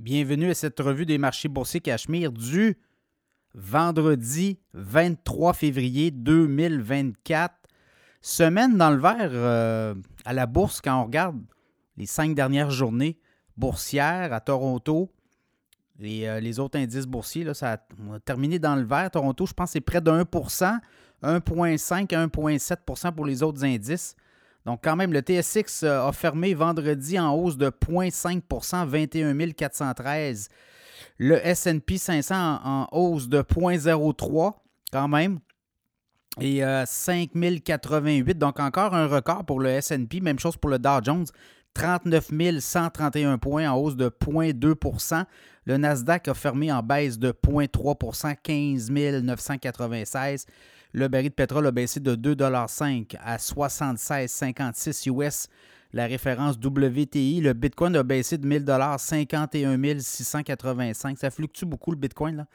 Bienvenue à cette revue des marchés boursiers Cachemire du vendredi 23 février 2024. Semaine dans le vert euh, à la bourse quand on regarde les cinq dernières journées boursières à Toronto. Euh, les autres indices boursiers, là, ça a, terminé dans le vert. Toronto, je pense c'est près de 1% 1,5 1,7% pour les autres indices. Donc, quand même, le TSX euh, a fermé vendredi en hausse de 0,5% 21 413. Le SP 500 en, hausse de 0,03 quand même. Et 5 euh, 088, donc encore un record pour le SP. Même chose pour le Dow Jones. 39 131 points en hausse de 0,2% Le Nasdaq a fermé en baisse de 0,3% 15 996 le baril de pétrole a baissé de 2,5 à 76,56 US. La référence WTI, le Bitcoin a baissé de 1000 51 685. Ça fluctue beaucoup le Bitcoin. Là.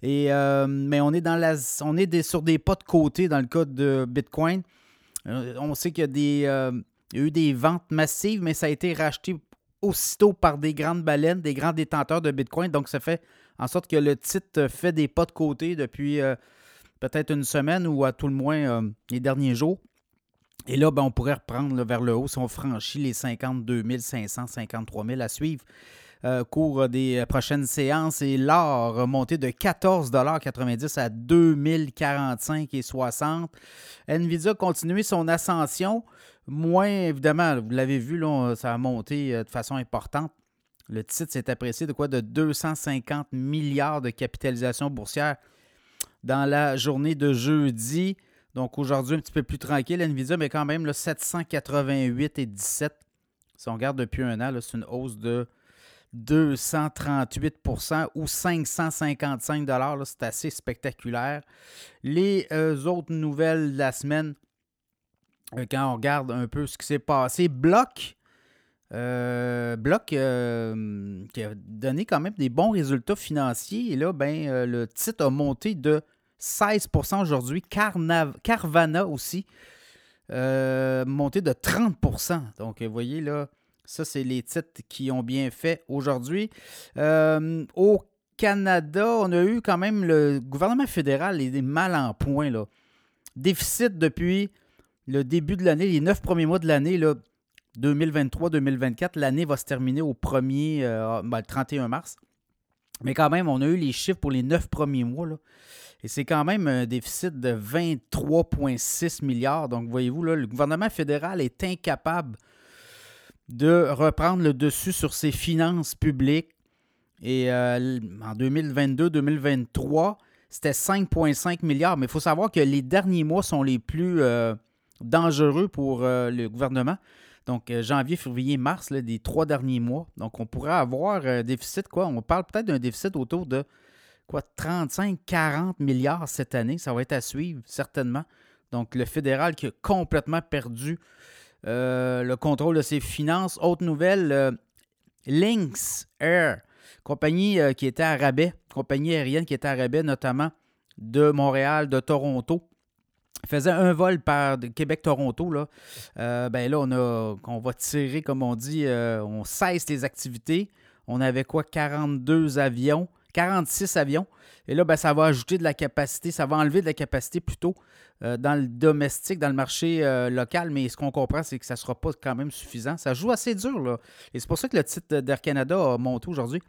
Et, euh, mais on est, dans la, on est sur des pas de côté dans le cas de Bitcoin. Euh, on sait qu'il y, a euh, y a eu des ventes massives, mais ça a été racheté aussitôt par des grandes baleines, des grands détenteurs de Bitcoin. Donc, ça fait en sorte que le titre fait des pas de côté depuis peut-être une semaine ou à tout le moins les derniers jours. Et là, ben, on pourrait reprendre vers le haut si on franchit les 52 500, 53 000 à suivre euh, cours des prochaines séances. Et l'or monté de 14,90 à 2045,60 Nvidia a continué son ascension. Moins, évidemment, vous l'avez vu, là, ça a monté euh, de façon importante. Le titre s'est apprécié de quoi? De 250 milliards de capitalisation boursière dans la journée de jeudi. Donc aujourd'hui, un petit peu plus tranquille, Nvidia, mais quand même le 788 et 17. Si on regarde depuis un an, c'est une hausse de 238% ou 555 C'est assez spectaculaire. Les euh, autres nouvelles de la semaine, euh, quand on regarde un peu ce qui s'est passé, Bloc, euh, Bloc qui a donné quand même des bons résultats financiers. Et là, ben, le titre a monté de 16% aujourd'hui. Carvana aussi, euh, monté de 30% Donc, vous voyez là, ça, c'est les titres qui ont bien fait aujourd'hui. Euh, au Canada, on a eu quand même le gouvernement fédéral est mal en point. Là. Déficit depuis le début de l'année, les neuf premiers mois de l'année, 2023-2024. L'année va se terminer au 1er, euh, ben, le 31 mars. Mais quand même, on a eu les chiffres pour les neuf premiers mois. Là. Et c'est quand même un déficit de 23,6 milliards. Donc, voyez-vous, là, le gouvernement fédéral est incapable de reprendre le dessus sur ses finances publiques. Et euh, en 2022-2023, c'était 5,5 milliards. Mais il faut savoir que les derniers mois sont les plus euh, dangereux pour euh, le gouvernement. Donc, janvier, février, mars, les trois derniers mois. Donc, on pourrait avoir un déficit, quoi. On parle peut-être d'un déficit autour de quoi, 35-40 milliards cette année. Ça va être à suivre, certainement. Donc, le fédéral qui a complètement perdu euh, le contrôle de ses finances. Autre nouvelle, euh, Lynx Air, compagnie euh, qui était à rabais, compagnie aérienne qui était à rabais, notamment de Montréal, de Toronto. Faisait un vol par Québec-Toronto. Là. ben là, on, on va tirer, comme on dit, on cesse les activités. On avait quoi? 42 avions. 46 avions. Et là, ben, ça va ajouter de la capacité, ça va enlever de la capacité plutôt euh, dans le domestique, dans le marché euh, local. Mais ce qu'on comprend, c'est que ça ne sera pas quand même suffisant. Ça joue assez dur. Là. Et c'est pour ça que le titre d'Air Canada a monté aujourd'hui.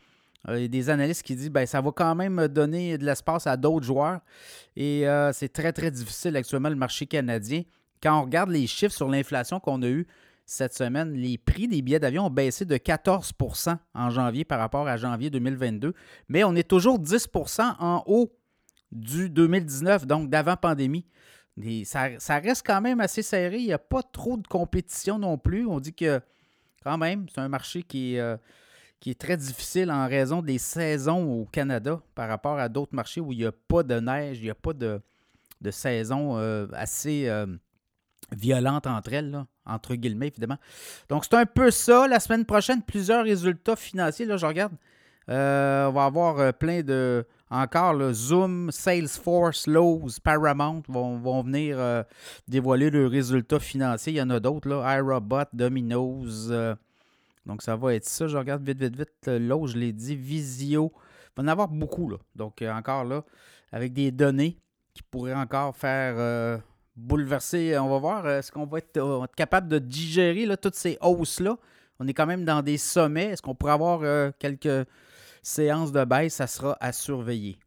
Euh, il y a des analystes qui disent ben, ça va quand même donner de l'espace à d'autres joueurs. Et c'est très, très difficile actuellement le marché canadien. Quand on regarde les chiffres sur l'inflation qu'on a eu cette semaine, les prix des billets d'avion ont baissé de 14% en janvier par rapport à janvier 2022, mais on est toujours 10% en haut du 2019, donc d'avant pandémie. ça, reste quand même assez serré. Il n'y a pas trop de compétition non plus. On dit que quand même, c'est un marché qui est, euh, très difficile en raison des saisons au Canada par rapport à d'autres marchés où il n'y a pas de neige, il n'y a pas de, saison euh, assez euh, violente entre elles. Entre guillemets, évidemment. Donc, c'est un peu ça. La semaine prochaine, plusieurs résultats financiers. Là, je regarde. Euh, on va avoir euh, plein de. Encore, Zoom, Salesforce, Lowe's, Paramount vont, venir euh, dévoiler leurs résultats financiers. Il y en a d'autres, là. iRobot, Domino's. Donc, ça va être ça. Je regarde vite, vite, vite. L'autre, je l'ai dit, Visio. Il va en avoir beaucoup, là. Donc, encore là, avec des données qui pourraient encore faire bouleverser. On va voir, est-ce qu'on va être, capable de digérer là, toutes ces hausses-là? On est quand même dans des sommets. Est-ce qu'on pourrait avoir quelques séances de baisse? Ça sera à surveiller.